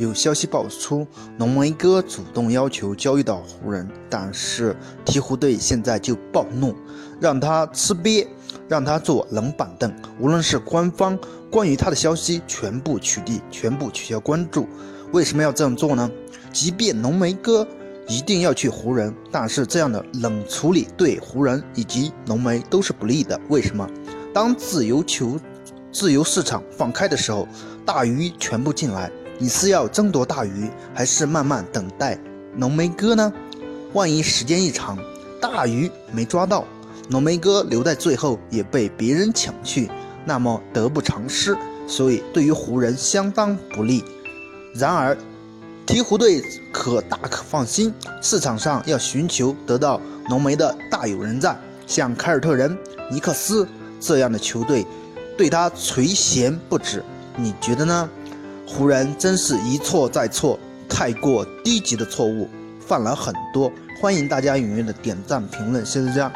有消息爆出，浓眉哥主动要求交易到湖人，但是鹈鹕队现在就暴怒，让他吃瘪，让他坐冷板凳。无论是官方关于他的消息，全部取缔，全部取消关注。为什么要这样做呢？即便浓眉哥一定要去湖人，但是这样的冷处理对湖人以及浓眉都是不利的。为什么？当自由球、自由市场放开的时候，大鱼全部进来。你是要争夺大鱼，还是慢慢等待浓眉哥呢？万一时间一长，大鱼没抓到，浓眉哥留在最后也被别人抢去，那么得不偿失，所以对于湖人相当不利。然而，鹈鹕队可大可放心，市场上要寻求得到浓眉的大有人在，像凯尔特人、尼克斯这样的球队，对他垂涎不止。你觉得呢？湖人真是一错再错，太过低级的错误犯了很多。欢迎大家踊跃的点赞评论，谢谢大家。